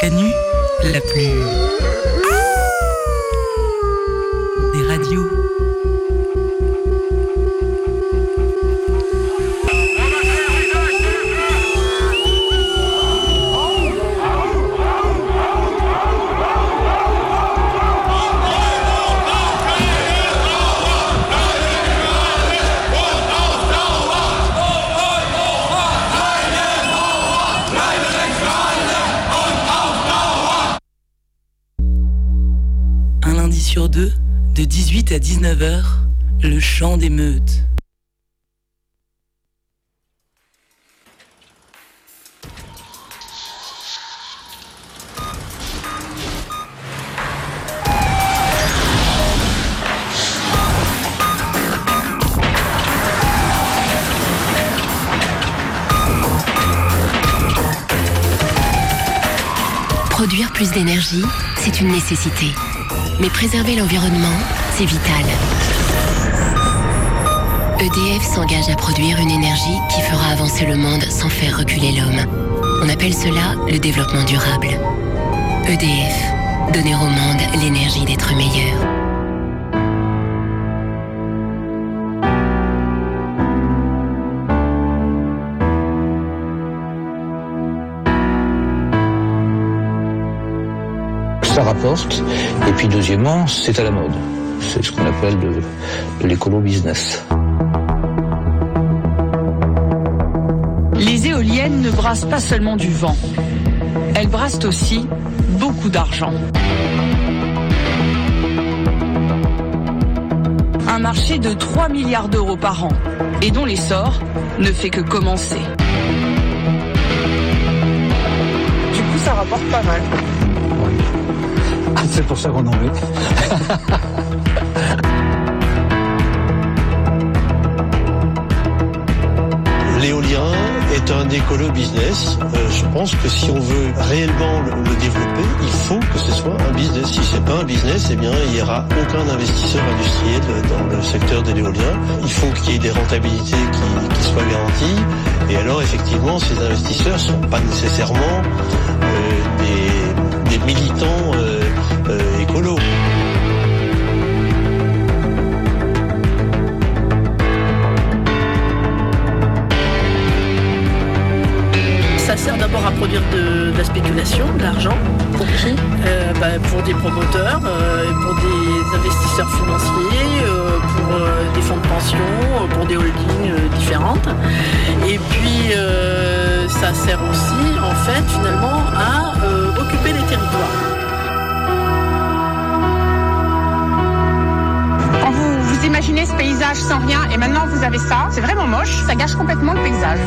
Canu, la plus... 19h, le chant des meutes. Produire plus d'énergie, c'est une nécessité. Mais préserver l'environnement, c'est vital. EDF s'engage à produire une énergie qui fera avancer le monde sans faire reculer l'homme. On appelle cela le développement durable. EDF, donner au monde l'énergie d'être meilleur. Et puis deuxièmement, c'est à la mode. C'est ce qu'on appelle de, de l'écolo business. Les éoliennes ne brassent pas seulement du vent. Elles brassent aussi beaucoup d'argent. Un marché de 3 milliards d'euros par an et dont l'essor ne fait que commencer. Du coup, ça rapporte pas mal. C'est pour ça qu'on en met. L'éolien est un écolo business. Euh, je pense que si on veut réellement le, développer, il faut que ce soit un business. Si c'est pas un business, eh bien, il n'y aura aucun investisseur industriel dans le secteur de l'éolien. Il faut qu'il y ait des rentabilités qui, soient garanties. Et alors, effectivement, ces investisseurs sont pas nécessairement euh, des, des militants euh, euh. Ça sert d'abord à produire de, de la spéculation, de l'argent. Pour qui? Pour des promoteurs, euh, pour des investisseurs financiers, euh, pour euh, des fonds de pension, euh, pour des holdings euh, différentes. Et puis euh, ça sert aussi, en fait, finalement, à euh, occuper les territoires. Imaginez ce paysage sans rien et maintenant vous avez ça, c'est vraiment moche, ça gâche complètement le paysage.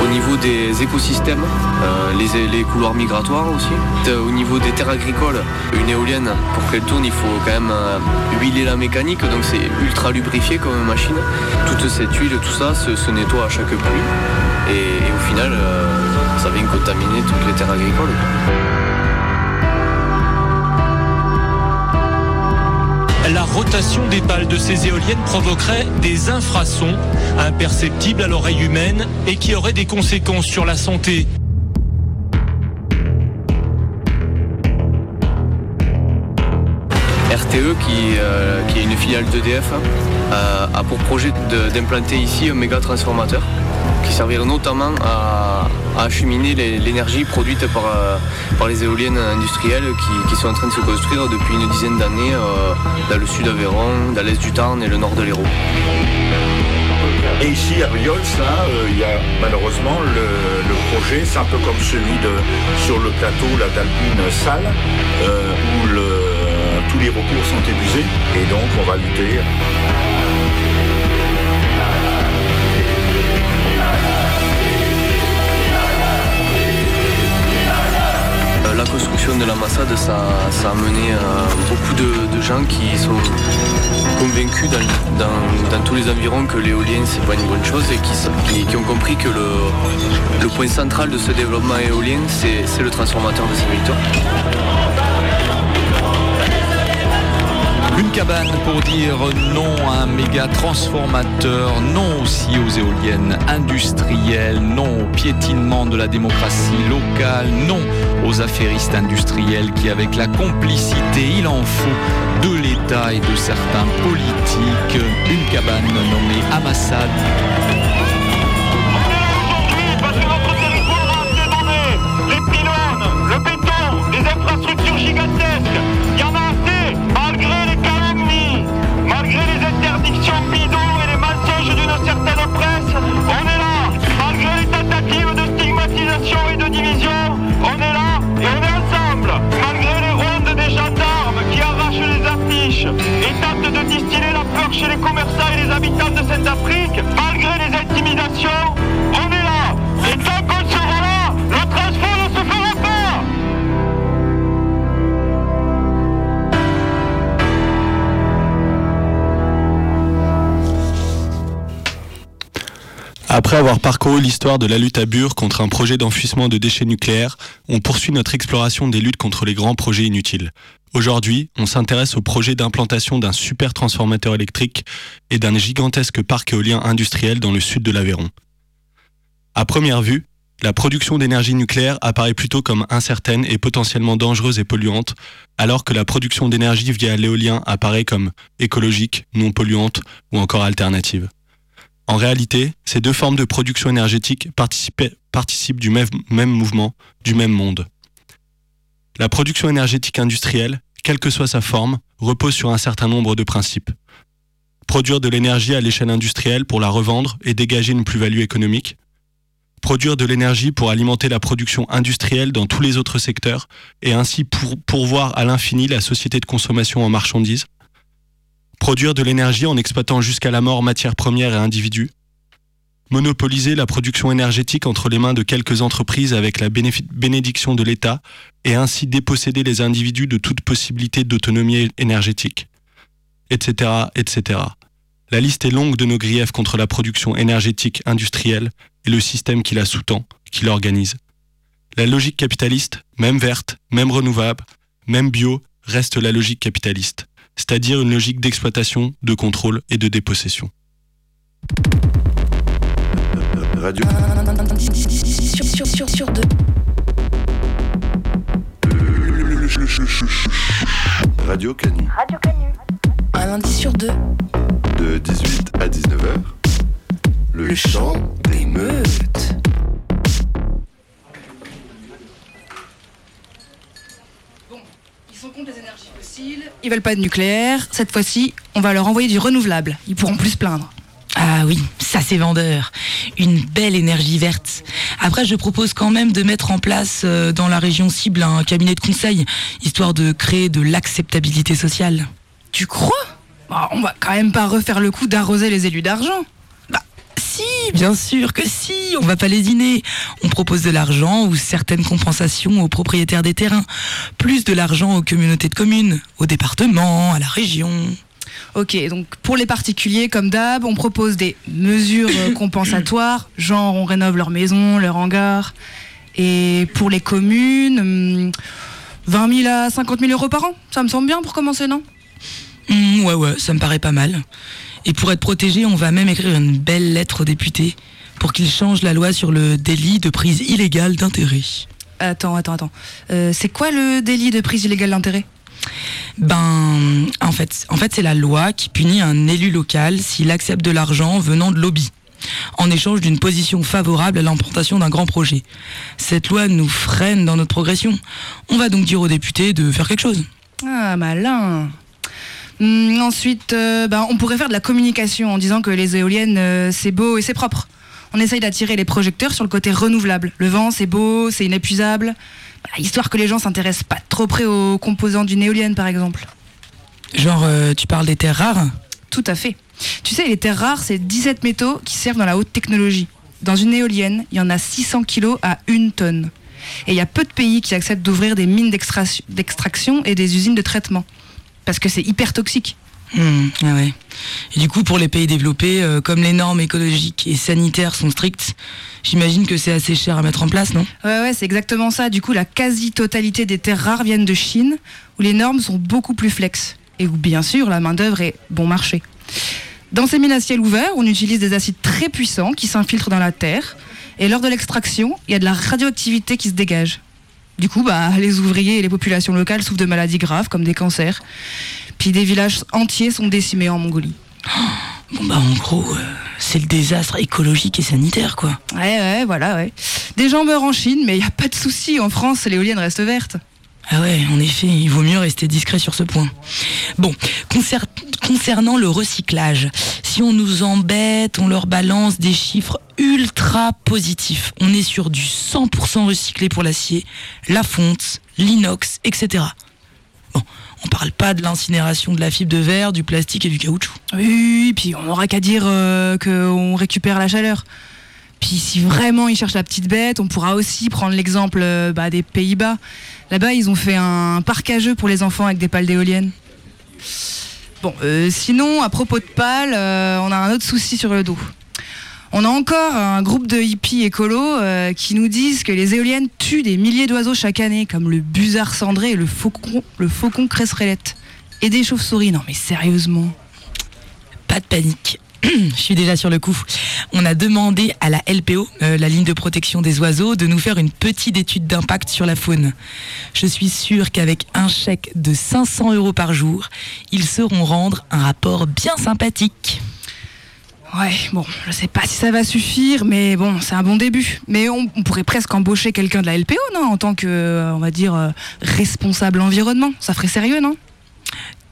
Au niveau des écosystèmes, euh, les, les couloirs migratoires aussi. Euh, Au niveau des terres agricoles, une éolienne, pour qu'elle tourne, il faut quand même euh, huiler la mécanique, donc c'est ultra lubrifié comme machine. Toute cette huile, tout ça se, nettoie à chaque pluie. Et, au final, ça vient contaminer toutes les terres agricoles. La rotation des pales de ces éoliennes provoquerait des infrasons imperceptibles à l'oreille humaine et qui auraient des conséquences sur la santé. RTE, qui, euh, qui est une filiale d'EDF, hein, a pour projet d'implanter ici un méga transformateur qui servira notamment à, acheminer l'énergie produite par, euh, par les éoliennes industrielles qui, sont en train de se construire depuis une dizaine d'années euh, dans le sud d'Aveyron, dans l'est du Tarn et le nord de l'Hérault. Et ici à Riols, là, euh, il y a malheureusement le, projet, c'est un peu comme celui de sur le plateau d'Alpine Salle, euh, où tous les recours sont épuisés. Et donc on va lutter. Construction de l'ambassade, ça, ça a amené euh, beaucoup de, gens qui sont convaincus dans, tous les environs que l'éolien c'est pas une bonne chose et qui, ont compris que le, le point central de ce développement éolien c'est le transformateur de ces territoires. Une cabane pour dire non à un méga transformateur, non aussi aux éoliennes industrielles, non au piétinement de la démocratie locale, non aux affairistes industriels qui, avec la complicité, il en faut, de l'État et de certains politiques, une cabane nommée Amassad. Commerçants et les habitants de Sainte-Afrique, malgré les intimidations, Après avoir parcouru l'histoire de la lutte à Bure contre un projet d'enfouissement de déchets nucléaires, on poursuit notre exploration des luttes contre les grands projets inutiles. Aujourd'hui, on s'intéresse au projet d'implantation d'un super transformateur électrique et d'un gigantesque parc éolien industriel dans le sud de l'Aveyron. À première vue, la production d'énergie nucléaire apparaît plutôt comme incertaine et potentiellement dangereuse et polluante, alors que la production d'énergie via l'éolien apparaît comme écologique, non polluante ou encore alternative. En réalité, ces deux formes de production énergétique participent du même, mouvement, du même monde. La production énergétique industrielle, quelle que soit sa forme, repose sur un certain nombre de principes. Produire de l'énergie à l'échelle industrielle pour la revendre et dégager une plus-value économique. Produire de l'énergie pour alimenter la production industrielle dans tous les autres secteurs et ainsi pour pourvoir à l'infini la société de consommation en marchandises. Produire de l'énergie en exploitant jusqu'à la mort matières premières et individus monopoliser la production énergétique entre les mains de quelques entreprises avec la bénédiction de l'État et ainsi déposséder les individus de toute possibilité d'autonomie énergétique, etc., etc. La liste est longue de nos griefs contre la production énergétique industrielle et le système qui la sous-tend, qui l'organise. La logique capitaliste, même verte, même renouvelable, même bio, reste la logique capitaliste, c'est-à-dire une logique d'exploitation, de contrôle et de dépossession. Radio. Sur, sur, sur deux. Radio Canu. Radio Canu. Un lundi sur deux. De 18 à 19h. Le, le chant des meutes. Sont contre les énergies fossiles, ils veulent pas de nucléaire. Cette fois-ci, on va leur envoyer du renouvelable. Ils pourront plus se plaindre. Ah oui, ça c'est vendeur. Une belle énergie verte. Après, je propose quand même de mettre en place euh, dans la région cible un cabinet de conseil, histoire de créer de l'acceptabilité sociale. Tu crois? Bah, On va quand même pas refaire le coup d'arroser les élus d'argent. Si, bien sûr que si, on va pas les dîner. On propose de l'argent ou certaines compensations aux propriétaires des terrains. Plus de l'argent aux communautés de communes, aux départements, à la région. Ok, donc pour les particuliers, comme d'hab, on propose des mesures euh, compensatoires, genre on rénove leur maison, leur hangar. Et pour les communes, 20 hmm, 000 à 50 000 euros par an, ça me semble bien pour commencer, non? Hmm, Ouais, ouais, ça me paraît pas mal. Et pour être protégé, on va même écrire une belle lettre aux députés pour qu'ils changent la loi sur le délit de prise illégale d'intérêt. Attends, attends, attends. Euh, c'est quoi le délit de prise illégale d'intérêt? Ben, en fait, en fait c'est la loi qui punit un élu local s'il accepte de l'argent venant de lobby en échange d'une position favorable à l'implantation d'un grand projet. Cette loi nous freine dans notre progression. On va donc dire aux députés de faire quelque chose. Ah, malin. Hum, ensuite, euh, ben, on pourrait faire de la communication en disant que les éoliennes, euh, c'est beau et c'est propre. On essaye d'attirer les projecteurs sur le côté renouvelable. Le vent, c'est beau, c'est inépuisable. Bah, histoire que les gens s'intéressent pas trop près aux composants d'une éolienne, par exemple. Genre, euh, tu parles des terres rares Tout à fait. Tu sais, les terres rares, c'est 17 métaux qui servent dans la haute technologie. Dans une éolienne, il y en a 600 kilos à une tonne. Et il y a peu de pays qui acceptent d'ouvrir des mines d'extraction et des usines de traitement. Parce que c'est hyper toxique. Mmh, ah ouais. Et du coup, pour les pays développés, euh, comme les normes écologiques et sanitaires sont strictes, j'imagine que c'est assez cher à mettre en place, non? Ouais, ouais, c'est exactement ça. Du coup, la quasi-totalité des terres rares viennent de Chine, où les normes sont beaucoup plus flex. et où bien sûr la main-d'œuvre est bon marché. Dans ces mines à ciel ouvert, on utilise des acides très puissants qui s'infiltrent dans la terre. Et lors de l'extraction, il y a de la radioactivité qui se dégage. Du coup, bah, les ouvriers et les populations locales souffrent de maladies graves comme des cancers. Puis des villages entiers sont décimés en Mongolie. Bon bah en gros, euh, c'est le désastre écologique et sanitaire quoi. Ouais, ouais, voilà, ouais. Des gens meurent en Chine, mais il n'y a pas de souci. En France, l'éolienne reste verte. Ah ouais, en effet, il vaut mieux rester discret sur ce point. Bon, concer- concernant le recyclage, si on nous embête, on leur balance des chiffres ultra positifs. On est sur du 100% recyclé pour l'acier, la fonte, l'inox, etc. Bon, on parle pas de l'incinération de la fibre de verre, du plastique et du caoutchouc. Oui, puis on n'aura qu'à dire euh, qu'on récupère la chaleur. Puis si vraiment ils cherchent la petite bête, on pourra aussi prendre l'exemple euh, bah, des Pays-Bas. Là-bas, ils ont fait un parc à jeux pour les enfants avec des pales d'éoliennes. Bon, euh, sinon, à propos de pales, euh, on a un autre souci sur le dos. On a encore un groupe de hippies écolos qui nous disent que les éoliennes tuent des milliers d'oiseaux chaque année, comme le busard cendré et le faucon, le faucon cresserellette. Et des chauves-souris. Non mais sérieusement. Pas de panique. Je suis déjà sur le coup. On a demandé à la LPO, euh, la ligne de protection des oiseaux, de nous faire une petite étude d'impact sur la faune. Je suis sûre qu'avec un chèque de 500 euros par jour, ils sauront rendre un rapport bien sympathique. Ouais, bon, je sais pas si ça va suffire, mais bon, c'est un bon début. Mais on, pourrait presque embaucher quelqu'un de la LPO, non En tant que, euh, on va dire, euh, responsable environnement. Ça ferait sérieux, non?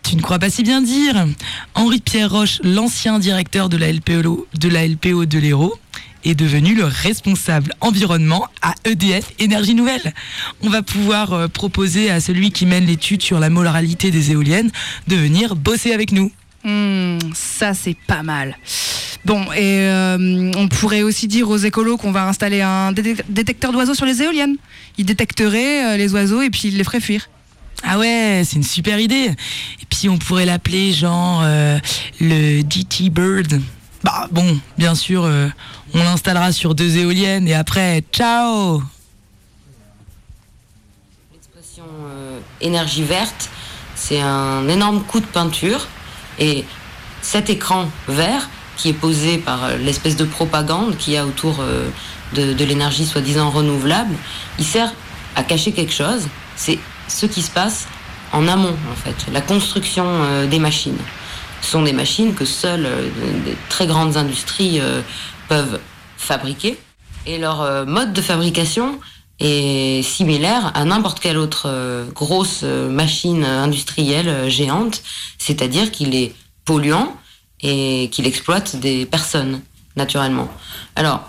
Tu ne crois pas si bien dire Henri-Pierre Roche, l'ancien directeur de la LPO de, la est devenu le responsable environnement à EDF Énergie Nouvelle. On va pouvoir euh, proposer à celui qui mène l'étude sur la moralité des éoliennes de venir bosser avec nous. Hmm, ça c'est pas mal. Bon, et euh, on pourrait aussi dire aux écolos qu'on va installer un détec- détecteur d'oiseaux sur les éoliennes. Il détecterait euh, les oiseaux et puis il les ferait fuir. Ah ouais, c'est une super idée. Et puis on pourrait l'appeler genre euh, le GT Bird. Bah bon, bien sûr, euh, on l'installera sur deux éoliennes et après, ciao euh, énergie verte, c'est un énorme coup de peinture. Et cet écran vert, qui est posé par l'espèce de propagande qu'il y a autour de, de l'énergie soi-disant renouvelable, il sert à cacher quelque chose. C'est ce qui se passe en amont, en fait, la construction euh, des machines. Ce sont des machines que seules euh, des très grandes industries euh, peuvent fabriquer. Et leur mode de fabrication est similaire à n'importe quelle autre grosse machine industrielle géante, c'est-à-dire qu'il est polluant et qu'il exploite des personnes, naturellement. Alors,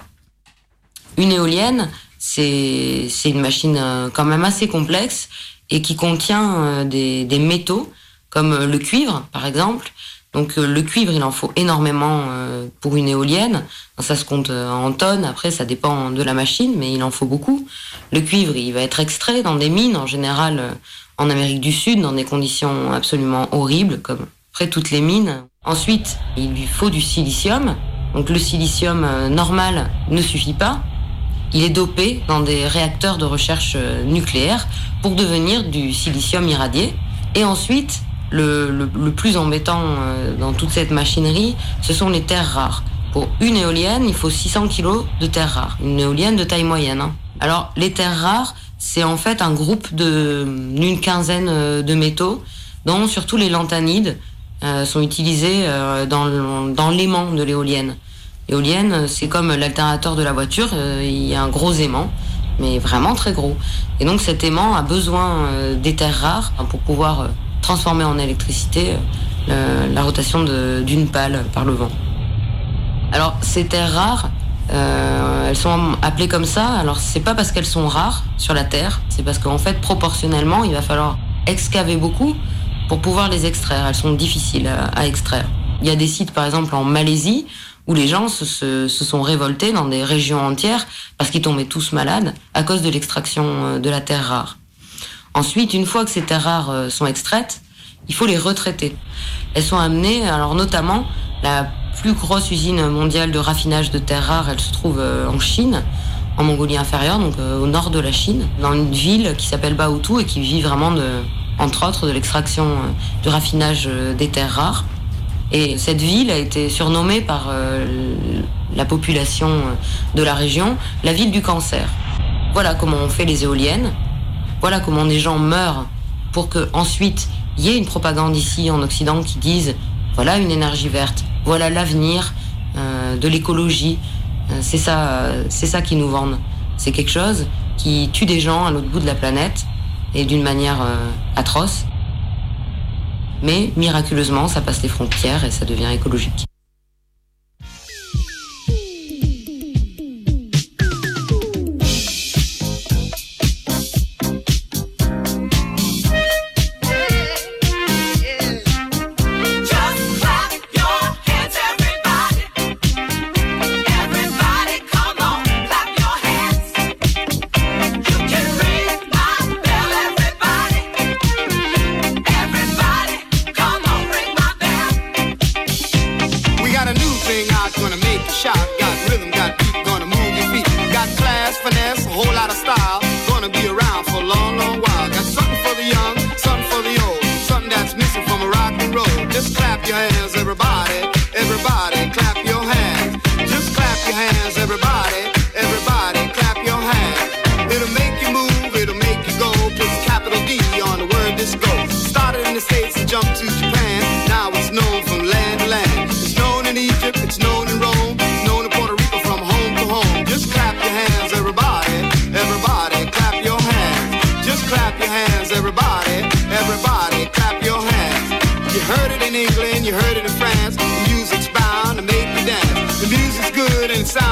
une éolienne, c'est une machine quand même assez complexe et qui contient euh, des, métaux comme euh, le cuivre, par exemple. Donc euh, le cuivre, il en faut énormément pour une éolienne. Ça se compte en tonnes. Après, ça dépend de la machine, mais il en faut beaucoup. Le cuivre, il va être extrait dans des mines, en général en Amérique du Sud, dans des conditions absolument horribles, comme après toutes les mines. Ensuite, il lui faut du silicium. Donc le silicium normal ne suffit pas. Il est dopé dans des réacteurs de recherche euh, nucléaire pour devenir du silicium irradié. Et ensuite, le, le- le plus embêtant euh, dans toute cette machinerie, ce sont les terres rares. Pour une éolienne, il faut 600 kilos de terres rares. Une éolienne de taille moyenne. hein. Alors, les terres rares, c'est en fait un groupe d'une quinzaine euh, de métaux, dont surtout les lanthanides euh, sont utilisés euh, dans l'aimant de l'éolienne. L'éolienne, euh, c'est comme l'alternateur de la voiture, euh, il y a un gros aimant, mais vraiment très gros. Et donc cet aimant a besoin euh, des terres rares hein, pour pouvoir euh, transformer en électricité le- la rotation d'une pale par le vent. Alors ces terres rares, elles sont appelées comme ça. Alors c'est pas parce qu'elles sont rares sur la Terre, c'est parce qu'en fait proportionnellement, il va falloir excaver beaucoup pour pouvoir les extraire. Elles sont difficiles à extraire. Il y a des sites par exemple en Malaisie où les gens se, sont révoltés dans des régions entières parce qu'ils tombaient tous malades à cause de l'extraction euh, de la terre rare. Ensuite, une fois que ces terres rares euh, sont extraites, il faut les retraiter. Elles sont amenées, alors notamment la plus grosse usine mondiale de raffinage de terres rares, elle se trouve euh, en Chine, en Mongolie inférieure, donc au nord de la Chine, dans une ville qui s'appelle Baotou et qui vit vraiment entre autres de l'extraction du raffinage des terres rares. Et cette ville a été surnommée par la population de la région la ville du cancer. Voilà comment on fait les éoliennes. Voilà comment des gens meurent pour que ensuite il y ait une propagande ici en Occident qui dise voilà une énergie verte, voilà l'avenir euh, de l'écologie. Euh, c'est ça, c'est ça qui nous vendent. C'est quelque chose qui tue des gens à l'autre bout de la planète et d'une manière euh, atroce. Mais miraculeusement, ça passe les frontières et ça devient écologique.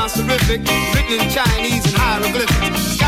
sounds terrific, written in Chinese and hieroglyphics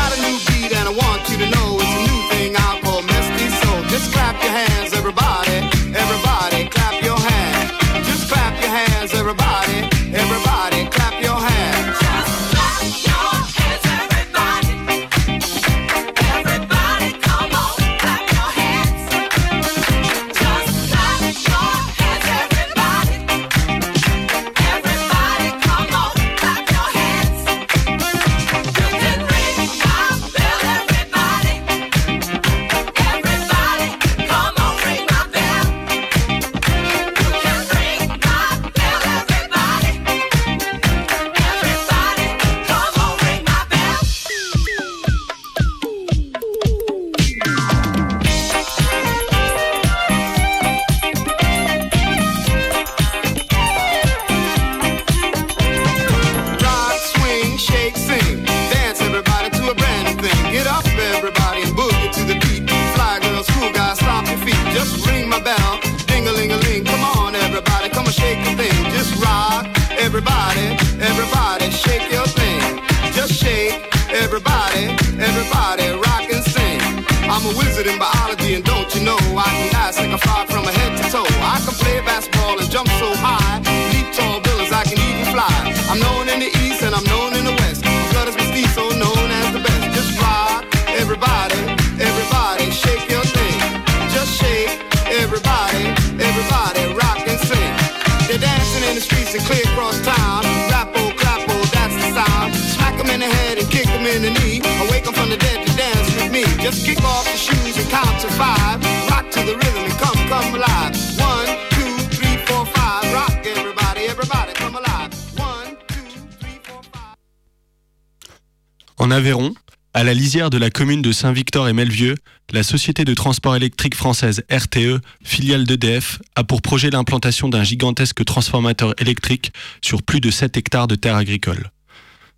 En Aveyron, à la lisière de la commune de Saint-Victor et Melvieux, la société de transport électrique française RTE, filiale d'EDF, a pour projet l'implantation d'un gigantesque transformateur électrique sur plus de 7 hectares de terres agricoles.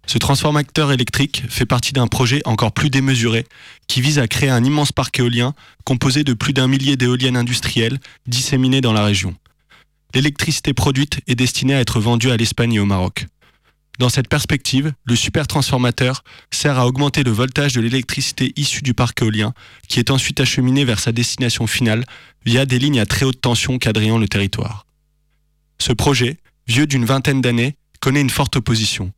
Ce transformateur électrique fait partie d'un projet encore plus démesuré qui vise à créer un immense parc éolien composé de plus d'un millier d'éoliennes industrielles disséminées dans la région. L'électricité produite est destinée à être vendue à l'Espagne et au Maroc. Dans cette perspective, le supertransformateur sert à augmenter le voltage de l'électricité issue du parc éolien, qui est ensuite acheminée vers sa destination finale via des lignes à très haute tension quadrillant le territoire. Ce projet, vieux d'une vingtaine d'années, connaît une forte opposition.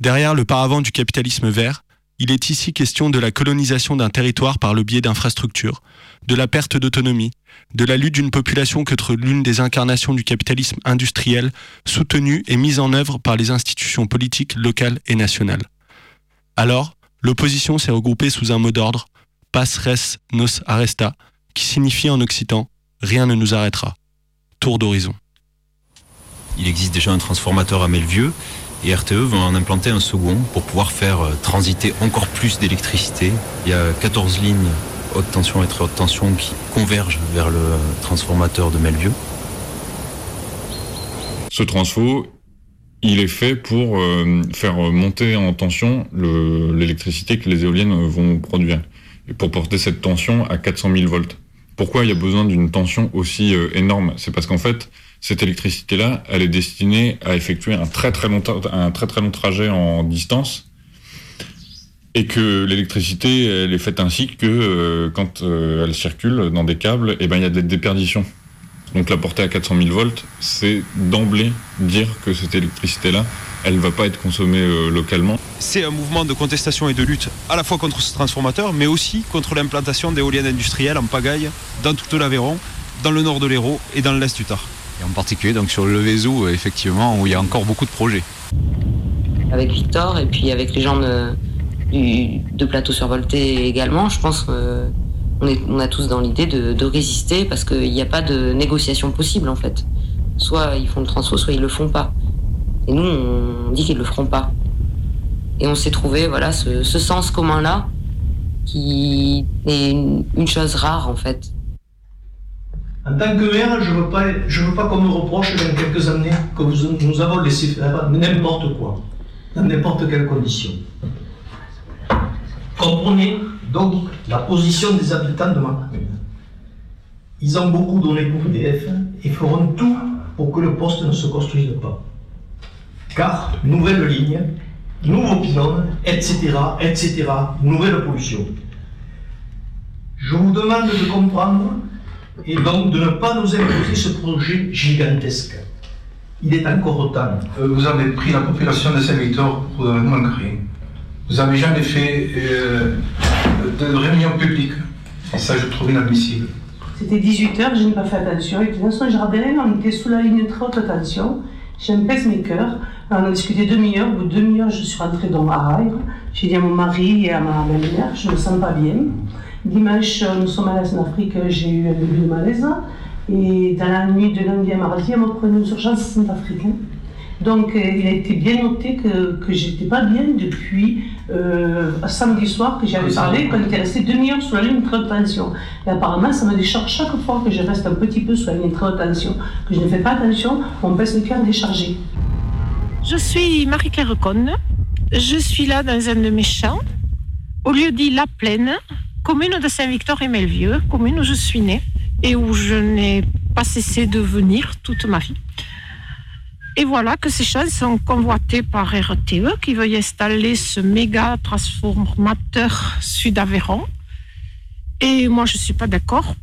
Derrière le paravent du capitalisme vert, il est ici question de la colonisation d'un territoire par le biais d'infrastructures, de la perte d'autonomie, de la lutte d'une population contre l'une des incarnations du capitalisme industriel soutenue et mise en œuvre par les institutions politiques locales et nationales. Alors, l'opposition s'est regroupée sous un mot d'ordre, Pas res nos arresta, qui signifie en occitan Rien ne nous arrêtera. Tour d'horizon. Il existe déjà un transformateur à Melvieux et RTE va en implanter un second pour pouvoir faire euh, transiter encore plus d'électricité. Il y a 14 lignes haute tension et très haute tension qui convergent vers le transformateur de Melvieux. Ce transfo, il est fait pour euh, faire monter en tension l'électricité que les éoliennes vont produire. Et pour porter cette tension à 400 000 volts. Pourquoi il y a besoin d'une tension aussi euh, énorme? C'est parce qu'en fait, cette électricité-là, elle est destinée à effectuer un très très long, un très très long trajet en distance et que l'électricité, elle est faite ainsi que euh, quand euh, elle circule dans des câbles, eh ben, il y a des déperditions. Donc la portée à 400 000 volts, c'est d'emblée dire que cette électricité-là, elle ne va pas être consommée euh, localement. C'est un mouvement de contestation et de lutte à la fois contre ce transformateur, mais aussi contre l'implantation d'éoliennes industrielles en pagaille dans toute l'Aveyron, dans le nord de l'Hérault et dans l'est du Tar. Et en particulier donc sur le Vézou, effectivement, où il y a encore beaucoup de projets. Avec Victor et puis avec les gens de, plateau survolté également, je pense qu'on on a tous dans l'idée de, résister parce qu'il n'y a pas de négociation possible en fait. Soit ils font le transfo, soit ils le font pas. Et nous, on dit qu'ils le feront pas. Et on s'est trouvé voilà ce, sens commun là qui est une chose rare en fait. En tant que maire, je ne veux pas, qu'on me reproche dans quelques années que nous avons laissé faire n'importe quoi, dans n'importe quelle condition. Comprenez donc la position des habitants de ma. Ils ont beaucoup donné pour EDF et feront tout pour que le poste ne se construise pas. Car nouvelle ligne, nouveaux pylônes, etc., etc., nouvelle pollution. Je vous demande de comprendre et donc de ne pas nous imposer ce projet gigantesque. Il est encore temps. Euh, vous avez pris la population de Saint-Victor pour euh, manquer. Vous n'avez jamais fait euh, de réunion publique. Et ça, je trouve inadmissible. C'était 18h, je n'ai pas fait attention. Et puis dans son jardin, on était sous la ligne de très haute tension. J'ai un pacemaker. On a discuté demi-heure. Au bout de demi-heure, je suis rentrée dans la J'ai dit à mon mari et à ma belle-mère, je ne me sens pas bien. Dimanche, nous sommes à en Afrique, j'ai eu un début de malaise. Et dans la nuit de lundi à mardi, on m'a pris une urgence centrafricaine. Donc, euh, il a été bien noté que, que j'étais pas bien depuis euh, samedi soir que j'avais parlé, quand il était resté demi-heure sur la ligne de très haute tension. Et apparemment, ça me décharge chaque fois que je reste un petit peu sur la ligne de très haute tension, que je ne fais pas attention, mon baisse le cœur déchargé. Je suis Marie-Claire Conne. Je suis là dans un de mes champs, au lieu dit La Plaine, commune de Saint-Victor et Melvieux, commune où je suis née et où je n'ai pas cessé de venir toute ma vie. Et voilà que ces choses sont convoitées par RTE qui veuille installer ce méga transformateur sud-Aveyron. Et moi, je ne suis pas d'accord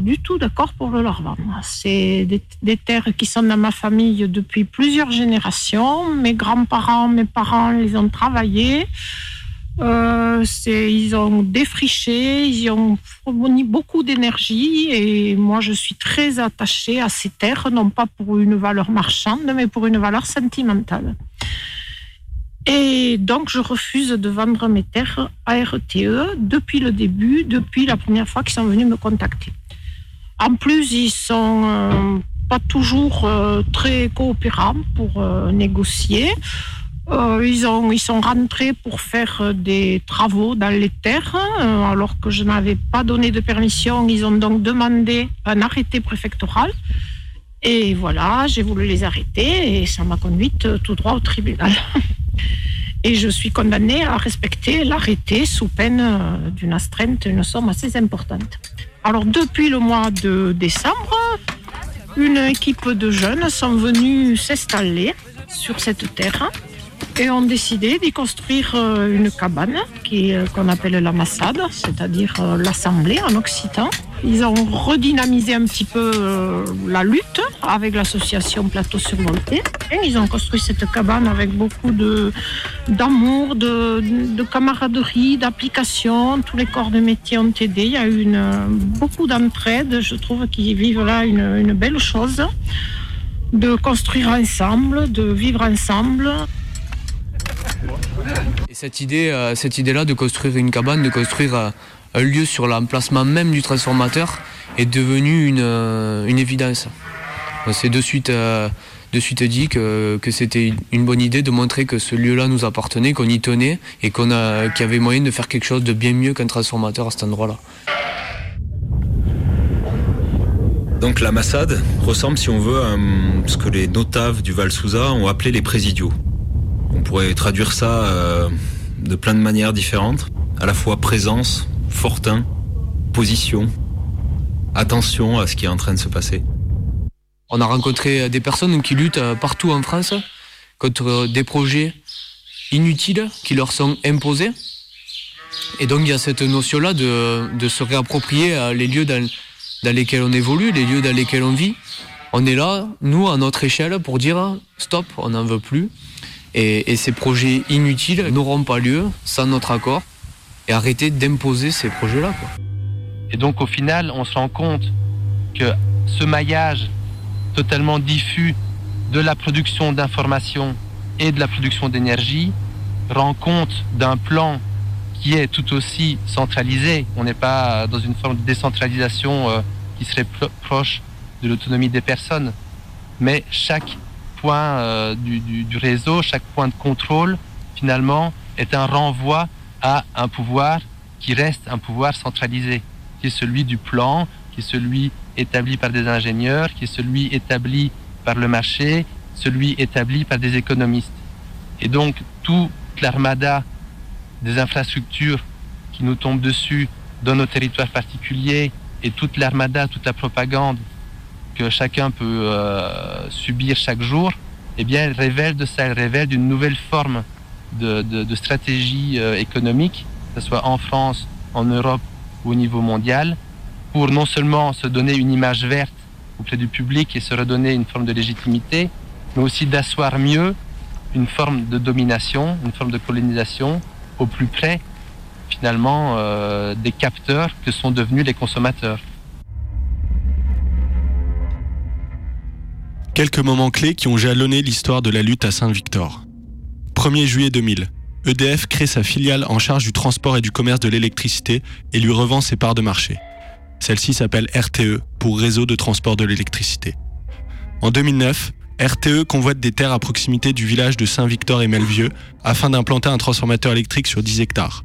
du tout d'accord pour le Lorvan. C'est des, des, terres qui sont dans ma famille depuis plusieurs générations. Mes grands-parents, mes parents les ont travaillées. Euh, ils ont défriché, ils ont fourni beaucoup d'énergie et moi je suis très attachée à ces terres, non pas pour une valeur marchande, mais pour une valeur sentimentale. Et donc je refuse de vendre mes terres à RTE depuis le début, depuis la première fois qu'ils sont venus me contacter. En plus, ils sont euh, pas toujours euh, très coopérants pour négocier. Euh, ils, ont, ils sont rentrés pour faire euh, des travaux dans les terres, euh, alors que je n'avais pas donné de permission. Ils ont donc demandé un arrêté préfectoral. Et voilà, j'ai voulu les arrêter et ça m'a conduite tout droit au tribunal. Et je suis condamnée à respecter l'arrêté sous peine d'une astreinte, une somme assez importante. Alors depuis le mois de décembre, une équipe de jeunes sont venus s'installer sur cette terre et ont décidé d'y construire euh, une cabane euh, qu'on appelle la massade, c'est-à-dire euh, l'assemblée en occitan. Ils ont redynamisé un petit peu la lutte avec l'association Plateau Survolté et ils ont construit cette cabane avec beaucoup d'amour, de, de, camaraderie, d'application. Tous les corps de métier ont aidé. Il y a eu beaucoup d'entraide. Je trouve qu'ils vivent là une belle chose de construire ensemble, de vivre ensemble. Euh, cette idée-là de construire une cabane, de construire euh, un lieu sur l'emplacement même du transformateur, est devenu une, une évidence. On s'est de suite, de suite dit que, c'était une bonne idée de montrer que ce lieu-là nous appartenait, qu'on y tenait et qu'on qu'il y avait moyen de faire quelque chose de bien mieux qu'un transformateur à cet endroit-là. Donc la Massade ressemble, si on veut, à ce que les notaves du Val Souza ont appelé les présidiaux. On pourrait traduire ça euh, de plein de manières différentes, à la fois présence, fortin, position, attention à ce qui est en train de se passer. On a rencontré des personnes qui luttent euh, partout en France contre des projets inutiles qui leur sont imposés. Et donc il y a cette notion-là de, se réapproprier euh, les lieux dans, dans lesquels on évolue, les lieux dans lesquels on vit. On est là, nous, à notre échelle, pour dire stop, on n'en veut plus. Et, ces projets inutiles n'auront pas lieu sans notre accord et arrêter d'imposer ces projets-là. Et donc au final, on se rend compte que ce maillage totalement diffus de la production d'informations et de la production d'énergie rend compte d'un plan qui est tout aussi centralisé. On n'est pas dans une forme de décentralisation euh, qui serait proche de l'autonomie des personnes. Mais chaque point euh, du, réseau, chaque point de contrôle, finalement, est un renvoi à un pouvoir qui reste un pouvoir centralisé, qui est celui du plan, qui est celui établi par des ingénieurs, qui est celui établi par le marché, celui établi par des économistes. Et donc, toute l'armada des infrastructures qui nous tombent dessus dans nos territoires particuliers et toute l'armada, toute la propagande que chacun peut euh, subir chaque jour, eh bien, elle révèle de ça, elle révèle d'une nouvelle forme de, stratégie euh, économique, que ce soit en France, en Europe ou au niveau mondial, pour non seulement se donner une image verte auprès du public et se redonner une forme de légitimité, mais aussi d'asseoir mieux une forme de domination, une forme de colonisation au plus près finalement euh, des capteurs que sont devenus les consommateurs. Quelques moments clés qui ont jalonné l'histoire de la lutte à Saint-Victor. 1er juillet 2000. EDF crée sa filiale en charge du transport et du commerce de l'électricité et lui revend ses parts de marché. Celle-ci s'appelle RTE pour Réseau de transport de l'électricité. En 2009, RTE convoite des terres à proximité du village de Saint-Victor et Melvieux afin d'implanter un transformateur électrique sur 10 hectares.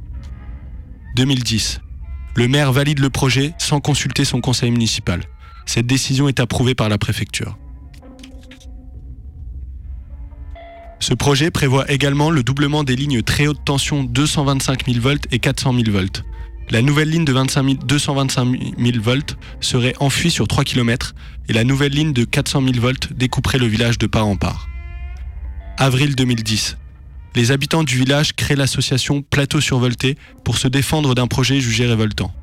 2010. Le maire valide le projet sans consulter son conseil municipal. Cette décision est approuvée par la préfecture. Ce projet prévoit également le doublement des lignes très haute tension 225 000 volts et 400 000 volts. La nouvelle ligne de 25 225 000 volts serait enfuie sur 3 km et la nouvelle ligne de 400 000 volts découperait le village de part en part. Avril 2010. Les habitants du village créent l'association Plateau Survolté pour se défendre d'un projet jugé révoltant.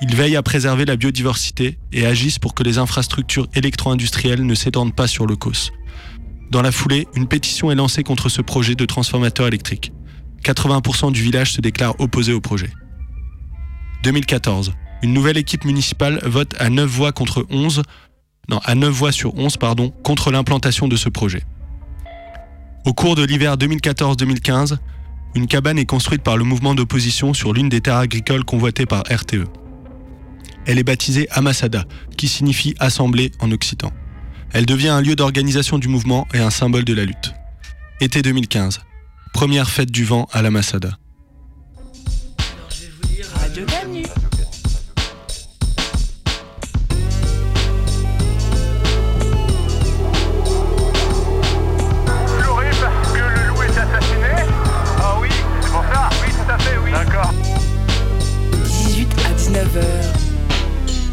Ils veillent à préserver la biodiversité et agissent pour que les infrastructures électro-industrielles ne s'étendent pas sur le COS. Dans la foulée, une pétition est lancée contre ce projet de transformateur électrique. 80% du village se déclare opposé au projet. 2014. Une nouvelle équipe municipale vote à 9 voix contre 11, non, à 9 voix sur 11, pardon, contre l'implantation de ce projet. Au cours de l'hiver 2014-2015, une cabane est construite par le mouvement d'opposition sur l'une des terres agricoles convoitées par RTE. Elle est baptisée Amasada, qui signifie assemblée en occitan. Elle devient un lieu d'organisation du mouvement et un symbole de la lutte. Été 2015. Première fête du vent à l'Amasada.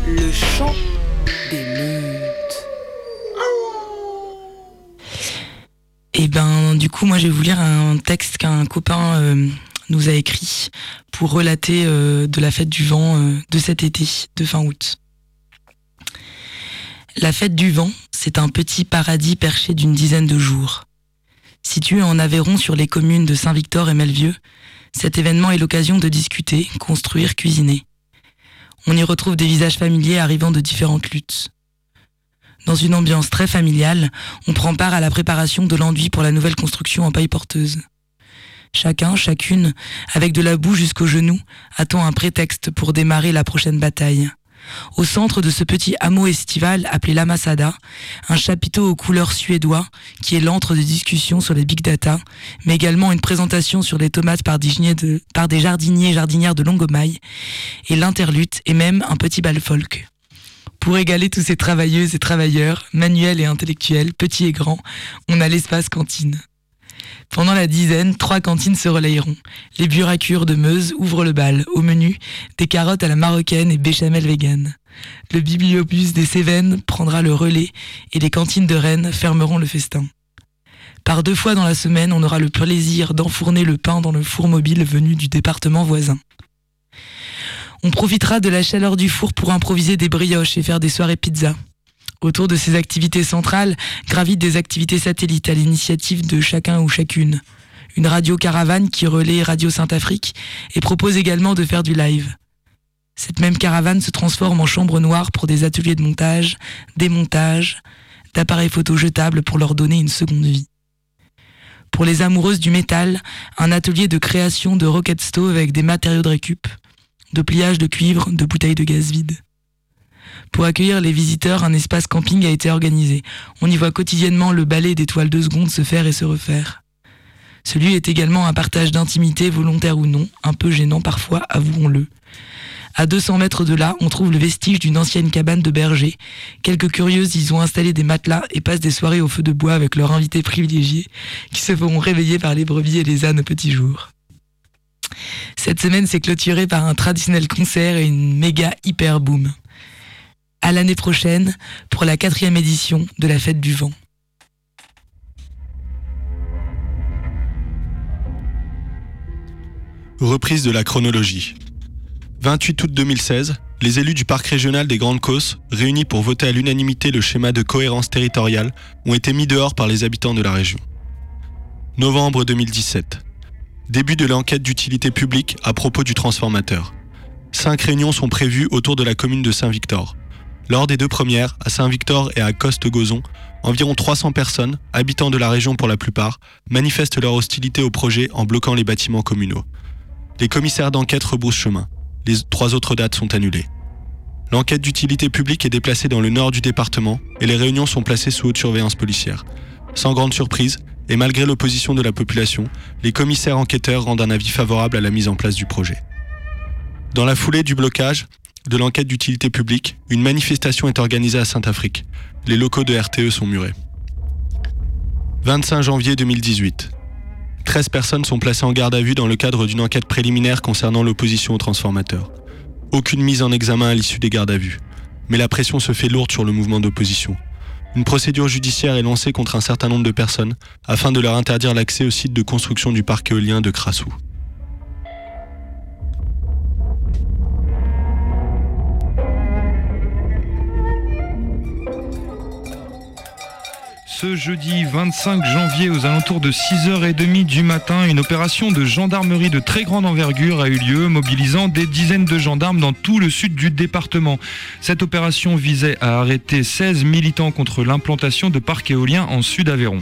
le chant Et eh ben, du coup, moi, je vais vous lire un texte qu'un copain euh, nous a écrit pour relater euh, de la fête du vent euh, de cet été, de fin août. La fête du vent, c'est un petit paradis perché d'une dizaine de jours. Situé en Aveyron sur les communes de Saint-Victor et Melvieux, cet événement est l'occasion de discuter, construire, cuisiner. On y retrouve des visages familiers arrivant de différentes luttes. Dans une ambiance très familiale, on prend part à la préparation de l'enduit pour la nouvelle construction en paille porteuse. Chacun, chacune, avec de la boue jusqu'aux genoux, attend un prétexte pour démarrer la prochaine bataille. Au centre de ce petit hameau estival appelé l'Amasada, un chapiteau aux couleurs suédois qui est l'antre de discussion sur les big data, mais également une présentation sur les tomates par des, de, par des jardiniers et jardinières de Longomaille, et l'interlude et même un petit bal folk. Pour égaler tous ces travailleuses et travailleurs, manuels et intellectuels, petits et grands, on a l'espace cantine. Pendant la dizaine, trois cantines se relayeront. Les buracures de Meuse ouvrent le bal. Au menu, des carottes à la marocaine et béchamel vegan. Le bibliobus des Cévennes prendra le relais et les cantines de Rennes fermeront le festin. Par deux fois dans la semaine, on aura le plaisir d'enfourner le pain dans le four mobile venu du département voisin. On profitera de la chaleur du four pour improviser des brioches et faire des soirées pizza. Autour de ces activités centrales gravitent des activités satellites à l'initiative de chacun ou chacune. Une radio caravane qui relaie Radio Saint-Afrique et propose également de faire du live. Cette même caravane se transforme en chambre noire pour des ateliers de montage, démontage, d'appareils photo jetables pour leur donner une seconde vie. Pour les amoureuses du métal, un atelier de création de rocket stove avec des matériaux de récup, de pliage de cuivre, de bouteilles de gaz vide. Pour accueillir les visiteurs, un espace camping a été organisé. On y voit quotidiennement le balai des toiles de seconde se faire et se refaire. Celui est également un partage d'intimité, volontaire ou non, un peu gênant parfois, avouons-le. À 200 mètres de là, on trouve le vestige d'une ancienne cabane de berger. Quelques curieuses y ont installé des matelas et passent des soirées au feu de bois avec leurs invités privilégiés, qui se feront réveiller par les brebis et les ânes au petit jour. Cette semaine s'est clôturée par un traditionnel concert et une méga hyper boom à l'année prochaine pour la quatrième édition de la Fête du Vent. Reprise de la chronologie. 28 août 2016, les élus du parc régional des Grandes Causses, réunis pour voter à l'unanimité le schéma de cohérence territoriale, ont été mis dehors par les habitants de la région. Novembre 2017. Début de l'enquête d'utilité publique à propos du transformateur. Cinq réunions sont prévues autour de la commune de Saint-Victor. Lors des deux premières, à Saint-Victor et à Coste-Gozon, environ 300 personnes, habitants de la région pour la plupart, manifestent leur hostilité au projet en bloquant les bâtiments communaux. Les commissaires d'enquête rebroussent chemin. Les trois autres dates sont annulées. L'enquête d'utilité publique est déplacée dans le nord du département et les réunions sont placées sous haute surveillance policière. Sans grande surprise, et malgré l'opposition de la population, les commissaires enquêteurs rendent un avis favorable à la mise en place du projet. Dans la foulée du blocage, de l'enquête d'utilité publique, une manifestation est organisée à Saint-Afrique. Les locaux de RTE sont murés. 25 janvier 2018. 13 personnes sont placées en garde à vue dans le cadre d'une enquête préliminaire concernant l'opposition au transformateur. Aucune mise en examen à l'issue des gardes à vue. Mais la pression se fait lourde sur le mouvement d'opposition. Une procédure judiciaire est lancée contre un certain nombre de personnes afin de leur interdire l'accès au site de construction du parc éolien de Crassou. Ce jeudi 25 janvier, aux alentours de 6h30 du matin, une opération de gendarmerie de très grande envergure a eu lieu, mobilisant des dizaines de gendarmes dans tout le sud du département. Cette opération visait à arrêter 16 militants contre l'implantation de parcs éoliens en Sud-Aveyron.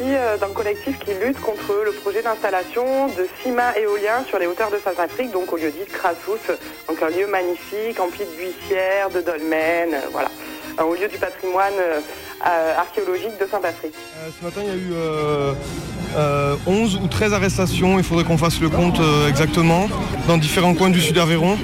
Euh, d'un collectif qui lutte contre le projet d'installation de six mâts sur les hauteurs de Saint-Afrique, donc au lieu dit Crassus, donc un lieu magnifique, empli de buissières, de dolmens, euh, voilà, un haut lieu du patrimoine euh, archéologique de Saint-Afrique. ce matin, il y a eu 11 ou 13 arrestations, il faudrait qu'on fasse le compte exactement, dans différents coins du sud Aveyron,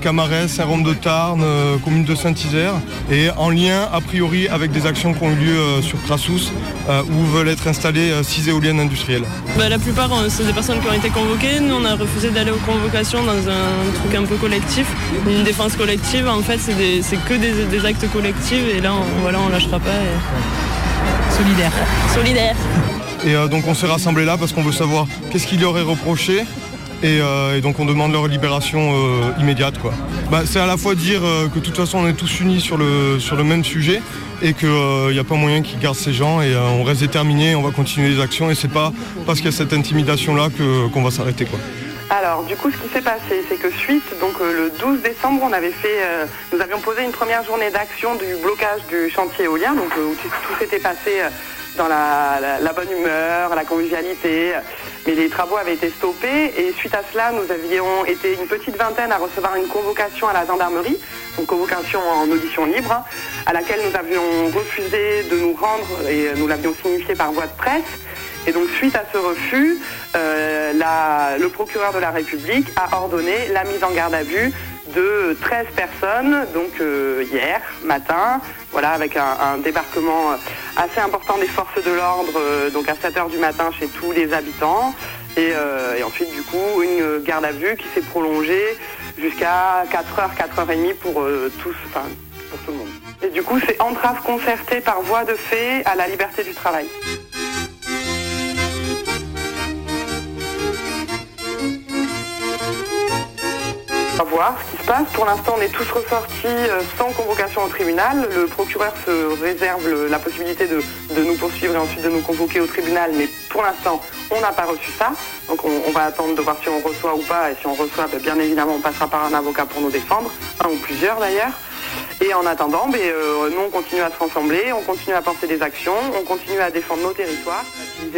Camarès, Saint-Rome de Tarn, commune de Saint-Isère, et en lien a priori avec des actions qui ont eu lieu sur Crassus, où veulent être installées 6 éoliennes industrielles. Bah, la plupart, c'est des personnes qui ont été convoquées. Nous, on a refusé d'aller aux convocations dans un truc un peu collectif. Une défense collective, en fait, c'est que des, actes collectifs, et là, on, voilà, on lâchera pas. Solidaire. Solidaire. Et euh, donc on s'est rassemblés là parce qu'on veut savoir qu'est-ce qu'il y aurait reproché. Euh, et, donc on demande leur libération euh, immédiate. Quoi. Bah, c'est à la fois dire que de toute façon on est tous unis sur le, sur le même sujet et qu'il n'y a pas moyen qu'ils gardent ces gens et on reste déterminés, on va continuer les actions et c'est pas parce qu'il y a cette intimidation là qu'on va s'arrêter. Quoi. Alors, du coup, ce qui s'est passé, c'est que suite, donc le 12 décembre, on avait fait, nous avions posé une première journée d'action du blocage du chantier éolien, donc où tout s'était passé dans la, bonne humeur, la convivialité. Mais les travaux avaient été stoppés et suite à cela, nous avions été une petite vingtaine à recevoir une convocation à la gendarmerie, une convocation en audition libre, à laquelle nous avions refusé de nous rendre et nous l'avions signifié par voie de presse. Et donc suite à ce refus, euh, le procureur de la République a ordonné la mise en garde à vue de 13 personnes, donc euh, hier matin, voilà, avec un, débarquement assez important des forces de l'ordre, euh, donc à 7 heures du matin chez tous les habitants. Et, et ensuite, du coup, une garde à vue qui s'est prolongée jusqu'à 4h, 4h30 pour tous, enfin, pour tout le monde. Et du coup, c'est entrave concertée par voie de fait à la liberté du travail. Voir ce qui se passe. Pour l'instant, on est tous ressortis euh, sans convocation au tribunal. Le procureur se réserve la possibilité de, nous poursuivre et ensuite de nous convoquer au tribunal, mais pour l'instant, on n'a pas reçu ça. Donc on, on va attendre de voir si on reçoit ou pas. Et si on reçoit, ben, bien évidemment, on passera par un avocat pour nous défendre, un ou plusieurs d'ailleurs. Et en attendant, ben, euh, nous, on continue à se rassembler, on continue à porter des actions, on continue à défendre nos territoires.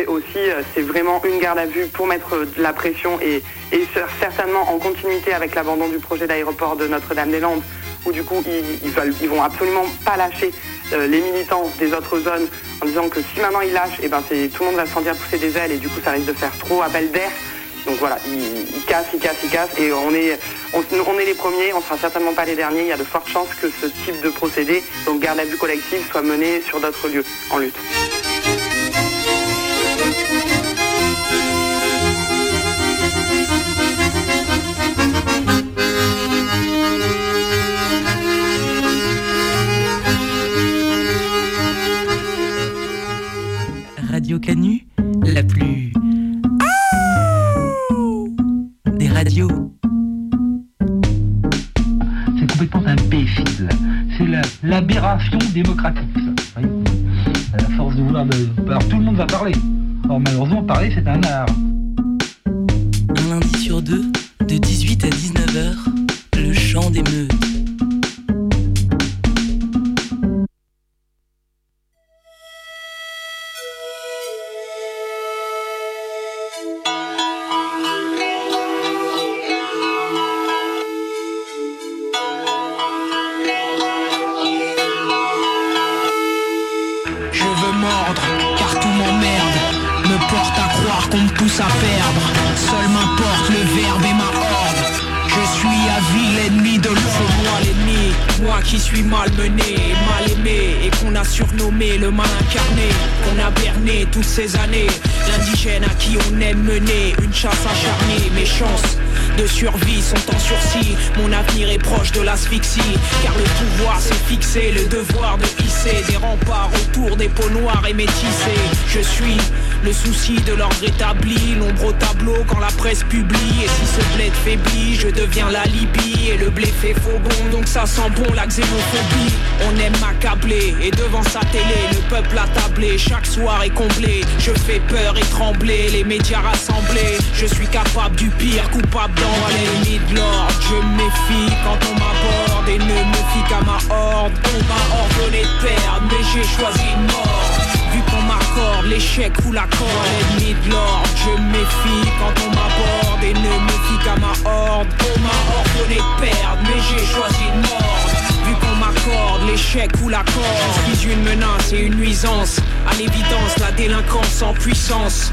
Aussi, euh, c'est vraiment une garde à vue pour mettre euh, de la pression et, et cer- certainement en continuité avec l'abandon du projet d'aéroport de Notre-Dame-des-Landes, où du coup, ils, ils veulent, ils vont absolument pas lâcher les militants des autres zones en disant que si maintenant ils lâchent, eh ben, tout le monde va se sentir pousser des ailes et du coup, ça risque de faire trop appel d'air. Donc voilà, ils cassent, ils cassent, ils cassent, et on est, on, on est les premiers, on sera certainement pas les derniers. Il y a de fortes chances que ce type de procédé, donc garde à vue collective, soit mené sur d'autres lieux en lutte. Radio Canu, la plus l'aberration démocratique, À la force de vouloir... Alors tout le monde va parler. Or malheureusement, parler, c'est un art. Un lundi sur deux, de 18 à 19h, le chant des meutes. Ces années. L'indigène à qui on aime mener Une chasse acharnée, mes chances de survie sont en sursis. Mon avenir est proche de l'asphyxie. Car le pouvoir s'est fixé. Le devoir de hisser des remparts Autour des peaux noires et métissées. Je suis le souci de l'ordre établi. L'ombre quand la presse publie. Et si ce bled faiblit Je deviens la Libye. Et le blé fait faux bon Donc ça sent bon la xénophobie. On aime m'accabler Et devant sa télé Le peuple attablé Chaque soir est comblé Je fais peur et trembler. Les médias rassemblés Je suis capable du pire Coupable dans l'ennemi de l'ordre Je méfie quand on m'aborde. Et ne me fie qu'à ma horde. On m'a ordonné de perdre Mais j'ai choisi de mort Vu qu'on m'accorde l'échec ou la L'ennemi de l'ordre. Je méfie quand on m'aborde Et ne me fie qu'à ma horde. On m'a ordonné de perdre Mais j'ai choisi de mort Vu qu'on m'accorde l'échec ou la corde. Je suis une menace et une nuisance. À l'évidence la délinquance en puissance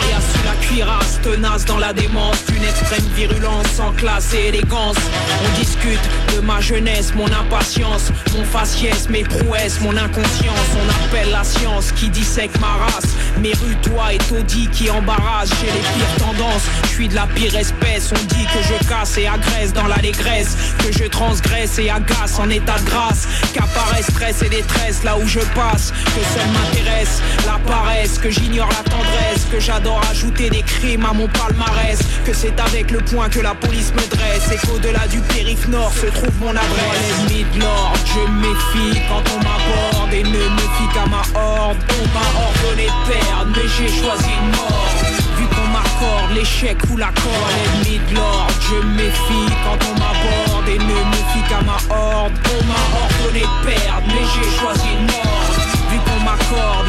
Sous la cuirasse, tenace dans la démence D'une extrême virulence sans classe et élégance. On discute de ma jeunesse, mon impatience Mon faciès, mes prouesses, mon inconscience. On appelle la science qui dissèque ma race. Mes rues, toi et taudis qui embarrassent Chez les pires tendances, je suis de la pire espèce On dit que je casse et agresse dans l'allégresse Que je transgresse et agace en état de grâce. Qu'apparaît stress et détresse là où je passe Que seul m'intéresse la paresse Que j'ignore la tendresse Que j'adore ajouter des crimes à mon palmarès. Que c'est avec le point que la police me dresse. Et qu'au-delà du périph' nord se trouve mon adresse. L'ennemi de l'ordre, je méfie quand on m'aborde. Et ne me fie qu'à ma horde. On m'a ordonné perdre mais j'ai choisi mort. Vu qu'on m'accorde l'échec ou la corde. L'ennemi de l'ordre, je méfie quand on m'aborde. Et ne me fie qu'à ma horde. On m'a ordonné perdre mais j'ai choisi mort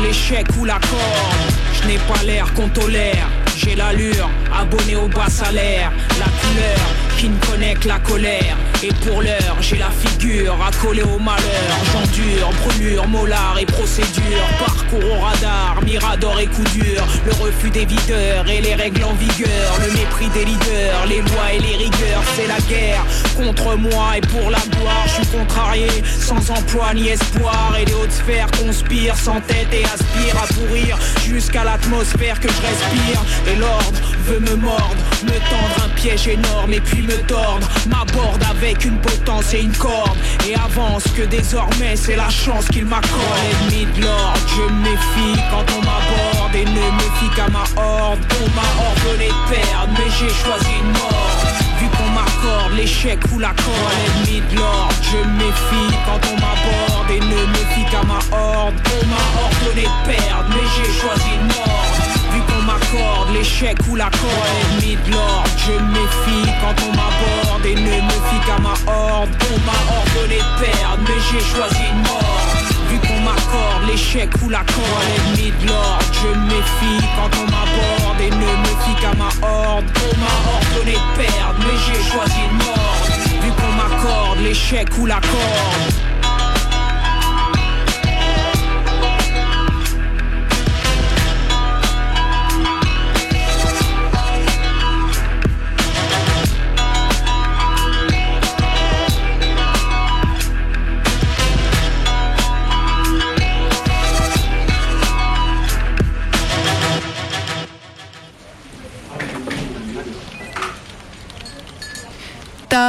l'échec ou la corde. Je n'ai pas l'air qu'on tolère. J'ai l'allure, abonné au bas salaire, la couleur qui ne connaît que la colère. Et pour l'heure, j'ai la figure accolée au malheur. J'endure, brûlure, molar et procédure. Parcours au radar, mirador et coup dur. Le refus des videurs et les règles en vigueur. Le mépris des leaders, les lois et les rigueurs. C'est la guerre contre moi et pour la gloire. Je suis contrarié, sans emploi ni espoir. Et les hautes sphères conspirent sans tête et aspirent à pourrir jusqu'à l'atmosphère que je respire. Et l'ordre veut me mordre, me tendre un piège énorme et puis me tordre. M'aborde avec une potence et une corde. Et avance que désormais c'est la chance qu'il m'accorde. Ennemi de l'ordre, je méfie quand on m'aborde. Et ne me fie qu'à ma horde. On m'a ordonné de perdre, mais j'ai choisi une mort. Vu qu'on m'accorde l'échec ou la corde, l'ennemi de l'ordre, je méfie quand on m'aborde. Et ne me fie qu'à ma horde. On m'a ordonné de perdre, mais j'ai choisi une mort. Qu'on m'accorde l'échec ou la corde, ennemi de l'ordre, je méfie quand on m'aborde et ne me fie qu'à ma horde. On m'a ordonné de perdre, mais j'ai choisi une mort. Vu qu'on m'accorde l'échec ou la corde, ennemi de l'ordre, je méfie quand on m'aborde et ne me fie qu'à ma horde. On m'a ordonné de perdre, mais j'ai choisi une mort. Vu qu'on m'accorde l'échec ou la corde.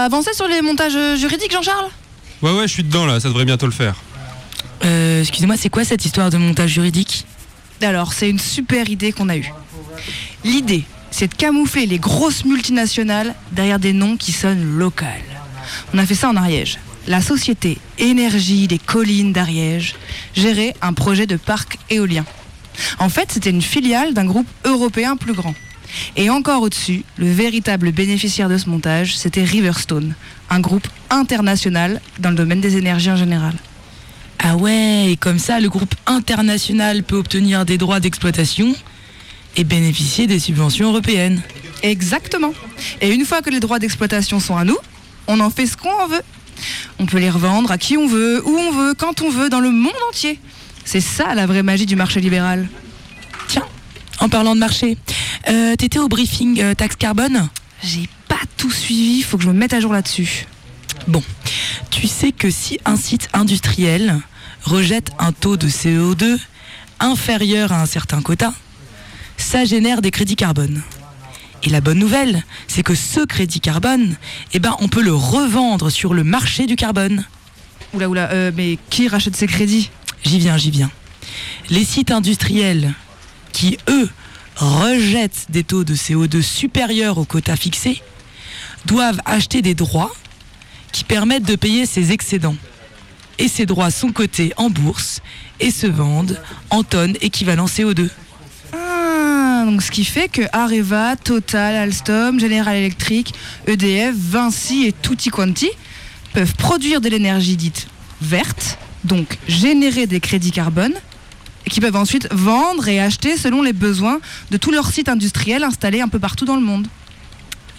T'as avancé sur les montages juridiques, Jean-Charles? Ouais, ouais, je suis dedans là, ça devrait bientôt le faire. Euh, excusez-moi, c'est quoi cette histoire de montage juridique? Alors, c'est une super idée qu'on a eue. L'idée, c'est de camoufler les grosses multinationales derrière des noms qui sonnent local. On a fait ça en Ariège. La société Énergie des collines d'Ariège gérait un projet de parc éolien. En fait, c'était une filiale d'un groupe européen plus grand. Et encore au-dessus, le véritable bénéficiaire de ce montage, c'était Riverstone, un groupe international dans le domaine des énergies en général. Ah ouais, et comme ça, le groupe international peut obtenir des droits d'exploitation et bénéficier des subventions européennes. Exactement. Et une fois que les droits d'exploitation sont à nous, on en fait ce qu'on veut. On peut les revendre à qui on veut, où on veut, quand on veut, dans le monde entier. C'est ça la vraie magie du marché libéral. En parlant de marché, euh, t'étais au briefing euh, taxe carbone J'ai pas tout suivi, faut que je me mette à jour là-dessus. Bon, tu sais que si un site industriel rejette un taux de CO2 inférieur à un certain quota, ça génère des crédits carbone. Et la bonne nouvelle, c'est que ce crédit carbone, eh ben, on peut le revendre sur le marché du carbone. Oula oula, euh, mais qui rachète ces crédits? J'y viens, j'y viens. Les sites industriels qui, eux, rejettent des taux de CO2 supérieurs au quota fixé, doivent acheter des droits qui permettent de payer ces excédents. Et ces droits sont cotés en bourse et se vendent en tonnes équivalent CO2. Ah, donc ce qui fait que Areva, Total, Alstom, General Electric, EDF, Vinci et Tutti Quanti peuvent produire de l'énergie dite verte, donc générer des crédits carbone, qui peuvent ensuite vendre et acheter selon les besoins de tous leurs sites industriels installés un peu partout dans le monde.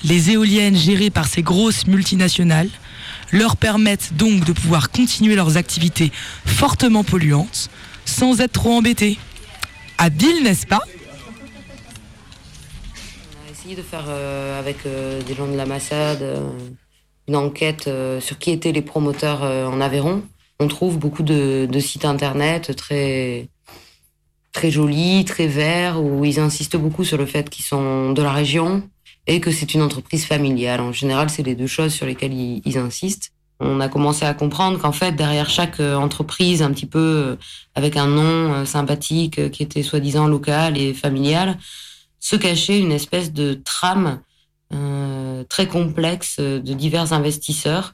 Les éoliennes gérées par ces grosses multinationales leur permettent donc de pouvoir continuer leurs activités fortement polluantes sans être trop embêtés. Habile, n'est-ce pas? On a essayé de faire euh, avec euh, des gens de la Massade euh, une enquête euh, sur qui étaient les promoteurs euh, en Aveyron. On trouve beaucoup de, sites internet très très jolis, très verts, où ils insistent beaucoup sur le fait qu'ils sont de la région et que c'est une entreprise familiale. En général, c'est les deux choses sur lesquelles ils, insistent. On a commencé à comprendre qu'en fait, derrière chaque euh, entreprise, un petit peu euh, avec un nom euh, sympathique qui était soi-disant local et familial, se cachait une espèce de trame très complexe de divers investisseurs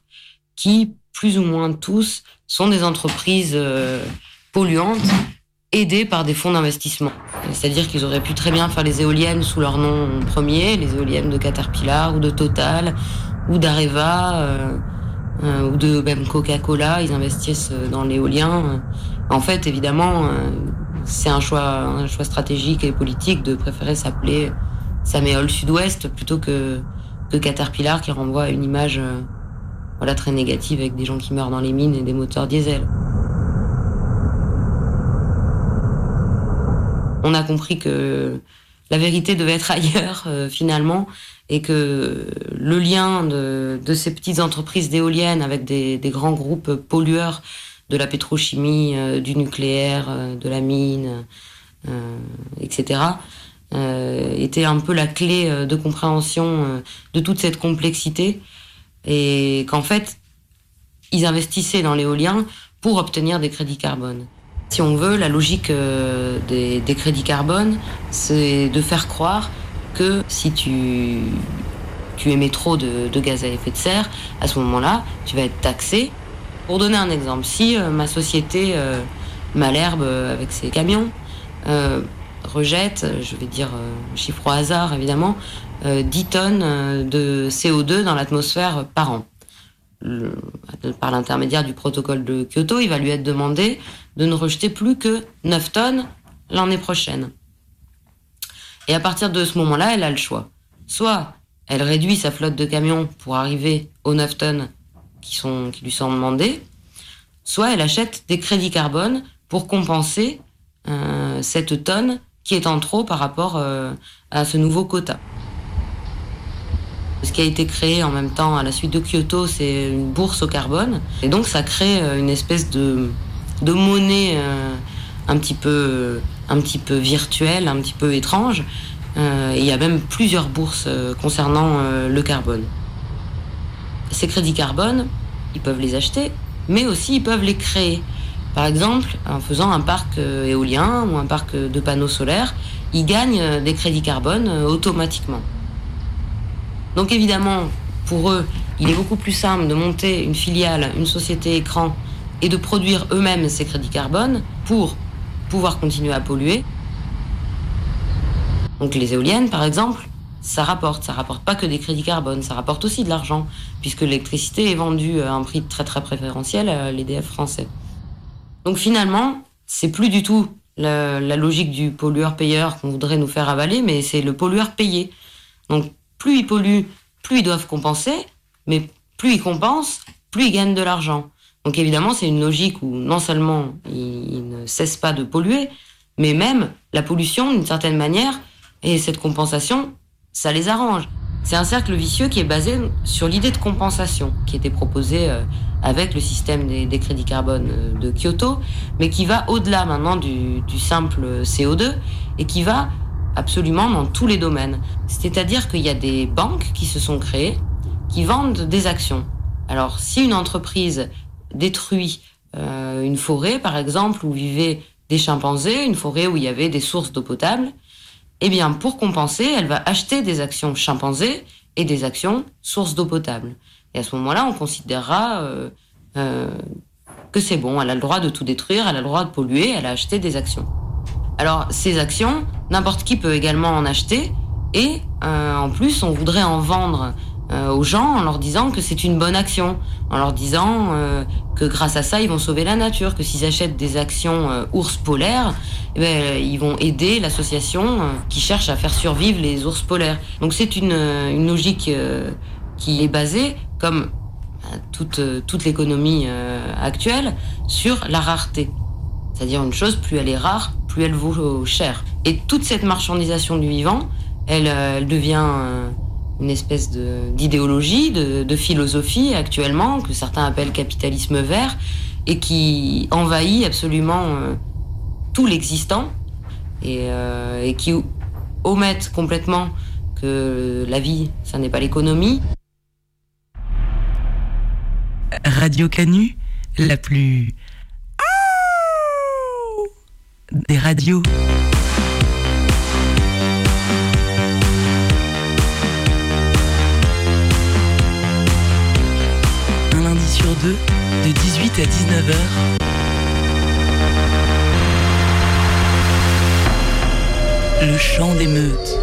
qui, plus ou moins tous, sont des entreprises euh, polluantes aidés par des fonds d'investissement. C'est-à-dire qu'ils auraient pu très bien faire les éoliennes sous leur nom premier, les éoliennes de Caterpillar ou de Total ou d'Areva euh, euh, ou de même Coca-Cola. Ils investissent dans l'éolien. En fait, évidemment, c'est un choix, un choix stratégique et politique de préférer s'appeler Saméol Sud-Ouest plutôt que, que Caterpillar qui renvoie à une image voilà, très négative avec des gens qui meurent dans les mines et des moteurs diesel. On a compris que la vérité devait être ailleurs euh, finalement et que le lien de, ces petites entreprises d'éoliennes avec des, grands groupes pollueurs de la pétrochimie, euh, du nucléaire, euh, de la mine, etc., était un peu la clé de compréhension de toute cette complexité et qu'en fait, ils investissaient dans l'éolien pour obtenir des crédits carbone. Si on veut, la logique euh, des, crédits carbone, c'est de faire croire que si tu, émets trop de, gaz à effet de serre, à ce moment-là, tu vas être taxé. Pour donner un exemple, si euh, ma société, euh, Malherbe, avec ses camions, rejette, je vais dire chiffre au hasard évidemment, 10 tonnes euh, de CO2 dans l'atmosphère par an. Par l'intermédiaire du protocole de Kyoto, il va lui être demandé de ne rejeter plus que 9 tonnes l'année prochaine. Et à partir de ce moment-là, elle a le choix. Soit elle réduit sa flotte de camions pour arriver aux 9 tonnes qui, lui sont demandées, soit elle achète des crédits carbone pour compenser euh, cette tonne qui est en trop par rapport euh, à ce nouveau quota. Ce qui a été créé en même temps à la suite de Kyoto, c'est une bourse au carbone. Et donc ça crée euh, une espèce de, monnaie euh, un, petit peu, virtuelle, un petit peu étrange. Euh, il y a même plusieurs bourses concernant le carbone. Ces crédits carbone, ils peuvent les acheter, mais aussi ils peuvent les créer. Par exemple, en faisant un parc éolien ou un parc de panneaux solaires, ils gagnent des crédits carbone automatiquement. Donc évidemment, pour eux, il est beaucoup plus simple de monter une filiale, une société écran et de produire eux-mêmes ces crédits carbone pour pouvoir continuer à polluer. Donc les éoliennes, par exemple, ça rapporte. Ça rapporte pas que des crédits carbone, ça rapporte aussi de l'argent, puisque l'électricité est vendue à un prix très très préférentiel à l'EDF français. Donc finalement, c'est plus du tout la, la logique du pollueur-payeur qu'on voudrait nous faire avaler, mais c'est le pollueur-payé. Donc plus ils polluent, plus ils doivent compenser, mais plus ils compensent, plus ils gagnent de l'argent. Donc évidemment, c'est une logique où non seulement ils, ne cessent pas de polluer, mais même la pollution, d'une certaine manière, et cette compensation, ça les arrange. C'est un cercle vicieux qui est basé sur l'idée de compensation qui était proposée euh, avec le système des, crédits carbone euh, de Kyoto, mais qui va au-delà maintenant du simple CO2 et qui va absolument dans tous les domaines. C'est-à-dire qu'il y a des banques qui se sont créées qui vendent des actions. Alors si une entreprise détruit euh, une forêt, par exemple, où vivaient des chimpanzés, une forêt où il y avait des sources d'eau potable, eh bien, pour compenser, elle va acheter des actions chimpanzés et des actions sources d'eau potable. Et à ce moment-là, on considérera euh, euh, que c'est bon, elle a le droit de tout détruire, elle a le droit de polluer, elle a acheté des actions. Alors, ces actions, n'importe qui peut également en acheter, et euh, en plus, on voudrait en vendre euh, aux gens en leur disant que c'est une bonne action, en leur disant euh, que grâce à ça, ils vont sauver la nature, que s'ils achètent des actions ours polaires, eh ben, ils vont aider l'association qui cherche à faire survivre les ours polaires. Donc c'est une, une logique qui est basée, comme euh, toute, toute l'économie actuelle, sur la rareté. C'est-à-dire une chose, plus elle est rare, plus elle vaut cher. Et toute cette marchandisation du vivant, elle, euh, devient euh, une espèce d'idéologie, de, de philosophie actuellement, que certains appellent capitalisme vert, et qui envahit absolument euh, tout l'existant, et, euh, et qui omettent complètement que la vie, ça n'est pas l'économie. Radio Canu, la plus des radios. Un lundi sur deux, de 18 à 19 h Le chant des meutes.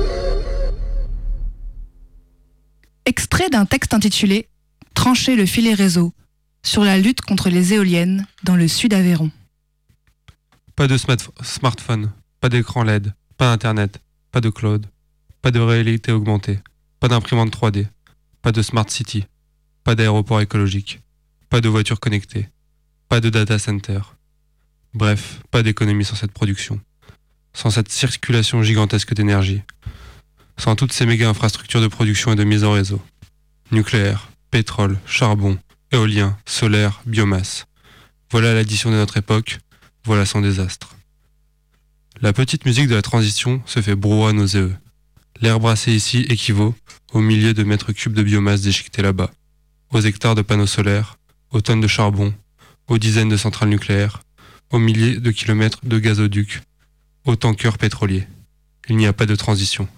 Extrait d'un texte intitulé Trancher le filet réseau sur la lutte contre les éoliennes dans le sud Aveyron. Pas de smartphone, pas d'écran LED, pas Internet, pas de cloud, pas de réalité augmentée, pas d'imprimante 3D, pas de smart city, pas d'aéroport écologique, pas de voitures connectées, pas de data center. Bref, pas d'économie sans cette production, sans cette circulation gigantesque d'énergie, sans toutes ces méga infrastructures de production et de mise en réseau. Nucléaire, pétrole, charbon, éolien, solaire, biomasse. Voilà l'addition de notre époque, voilà son désastre. La petite musique de la transition se fait brouhaha nauséeux. L'air brassé ici équivaut aux milliers de mètres cubes de biomasse déchiquetés là-bas, aux hectares de panneaux solaires, aux tonnes de charbon, aux dizaines de centrales nucléaires, aux milliers de kilomètres de gazoducs, aux tankers pétroliers. Il n'y a pas de transition.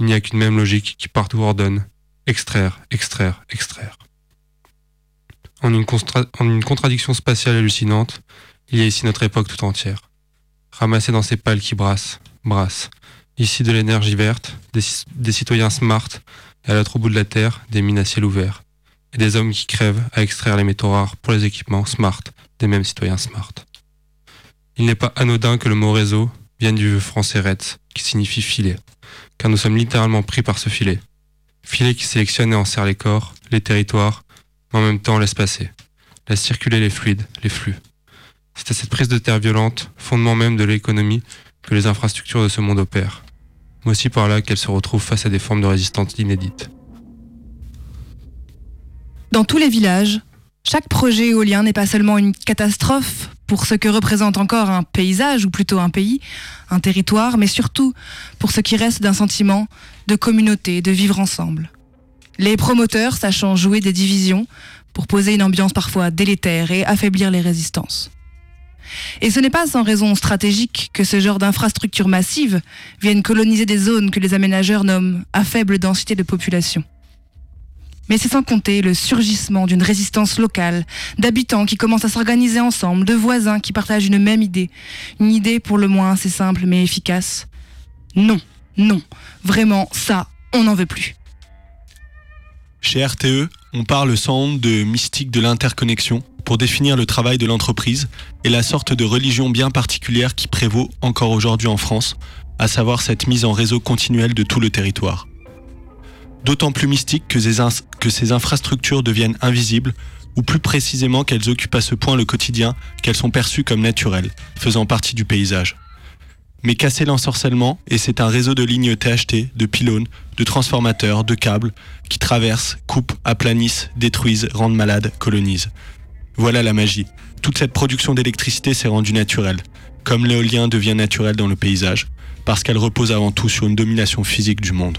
Il n'y a qu'une même logique qui partout ordonne extraire, extraire, extraire. En une, constra- en une contradiction spatiale hallucinante, il y a ici notre époque tout entière. Ramassée dans ces pales qui brassent, brassent. Ici de l'énergie verte, des, ci- des citoyens smart, et à l'autre bout de la Terre, des mines à ciel ouvert. Et des hommes qui crèvent à extraire les métaux rares pour les équipements smart des mêmes citoyens smart. Il n'est pas anodin que le mot réseau vienne du français RETS, qui signifie filet, car nous sommes littéralement pris par ce filet. Filet qui sélectionne et enserre les corps, les territoires, mais en même temps laisse passer, laisse circuler les fluides, les flux. C'est à cette prise de terre violente, fondement même de l'économie, que les infrastructures de ce monde opèrent. Mais aussi par là qu'elles se retrouvent face à des formes de résistance inédites. Dans tous les villages, chaque projet éolien n'est pas seulement une catastrophe pour ce que représente encore un paysage, ou plutôt un pays, un territoire, mais surtout pour ce qui reste d'un sentiment de communauté, de vivre ensemble. Les promoteurs sachant jouer des divisions pour poser une ambiance parfois délétère et affaiblir les résistances. Et ce n'est pas sans raison stratégique que ce genre d'infrastructures massives viennent coloniser des zones que les aménageurs nomment à faible densité de population. Mais c'est sans compter le surgissement d'une résistance locale, d'habitants qui commencent à s'organiser ensemble, de voisins qui partagent une même idée. Une idée pour le moins assez simple mais efficace. Non, non, vraiment, ça, on n'en veut plus. Chez RTE, on parle sans honte de mystique de l'interconnexion pour définir le travail de l'entreprise et la sorte de religion bien particulière qui prévaut encore aujourd'hui en France, à savoir cette mise en réseau continuel de tout le territoire. D'autant plus mystique que ces, que ces infrastructures deviennent invisibles, ou plus précisément qu'elles occupent à ce point le quotidien qu'elles sont perçues comme naturelles, faisant partie du paysage. Mais casser l'ensorcellement, et c'est un réseau de lignes THT, de pylônes, de transformateurs, de câbles, qui traversent, coupent, aplanissent, détruisent, rendent malades, colonisent. Voilà la magie. Toute cette production d'électricité s'est rendue naturelle, comme l'éolien devient naturel dans le paysage, parce qu'elle repose avant tout sur une domination physique du monde.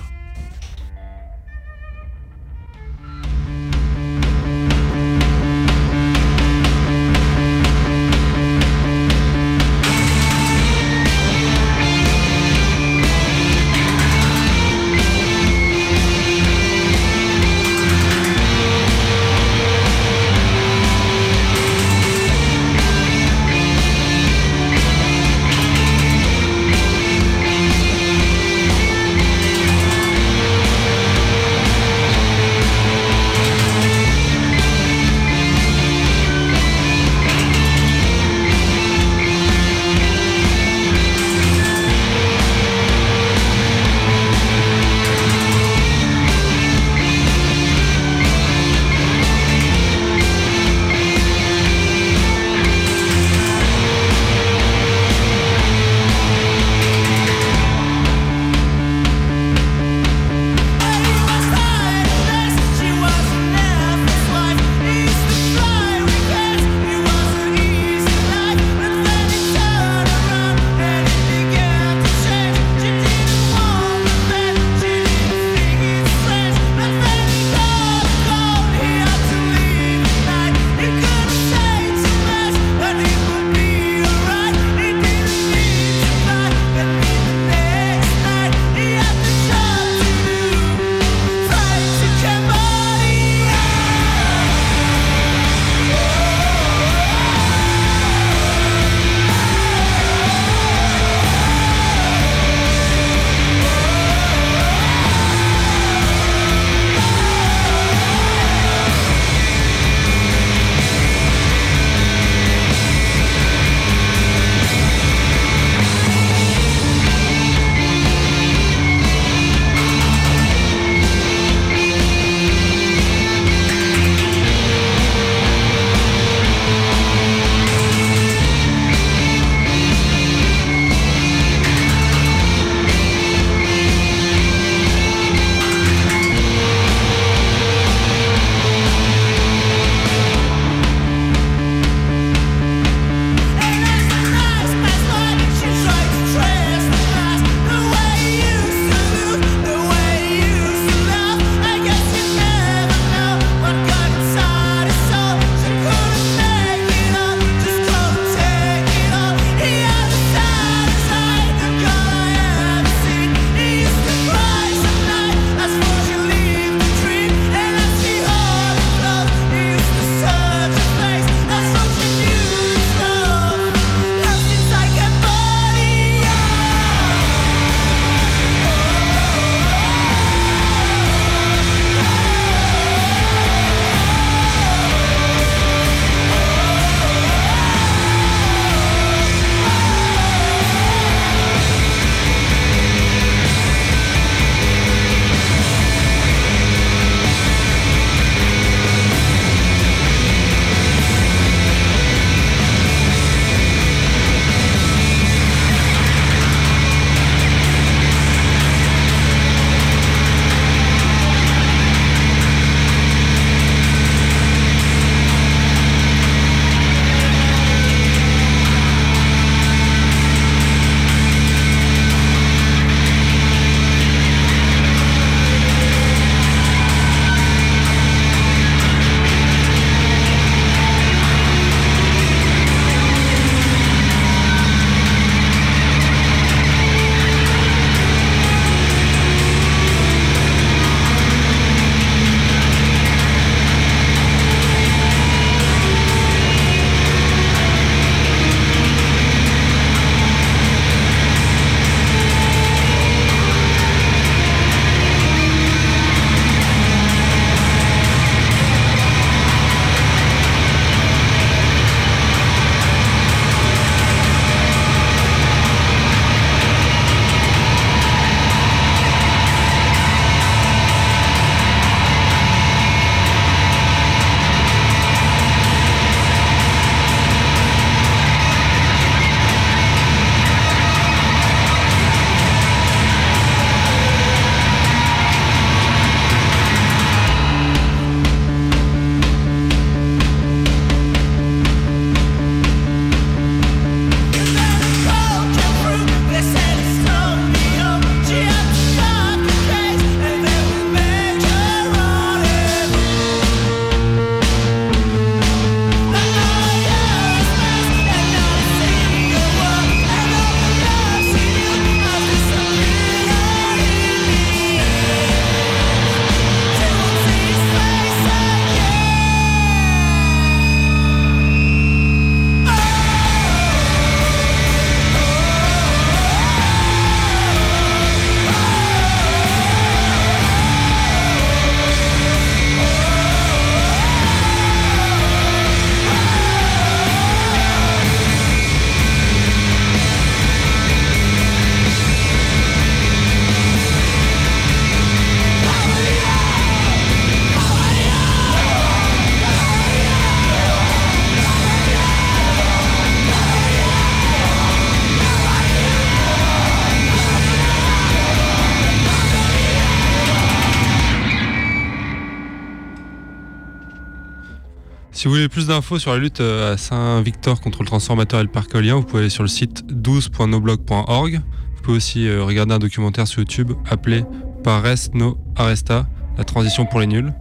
Si vous voulez plus d'infos sur la lutte euh, à Saint-Victor contre le transformateur et le parc éolien, vous pouvez aller sur le site 12.noblog.org. Vous pouvez aussi euh, regarder un documentaire sur YouTube appelé Pares no Arresta, la transition pour les nuls.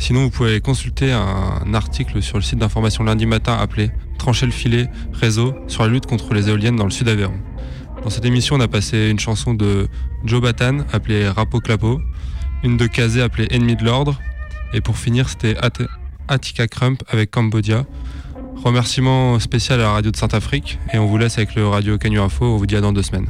Sinon, vous pouvez consulter un article sur le site d'information lundi matin appelé Trancher le filet réseau sur la lutte contre les éoliennes dans le sud Aveyron. Dans cette émission, on a passé une chanson de Joe Batan appelée Rapo Clapo, une de Kazé appelée Ennemi de l'ordre, et pour finir, c'était Attica Crump avec Cambodia. Remerciement spécial à la radio de Saint-Afrique, et on vous laisse avec le radio Canu Info. On vous dit à dans deux semaines.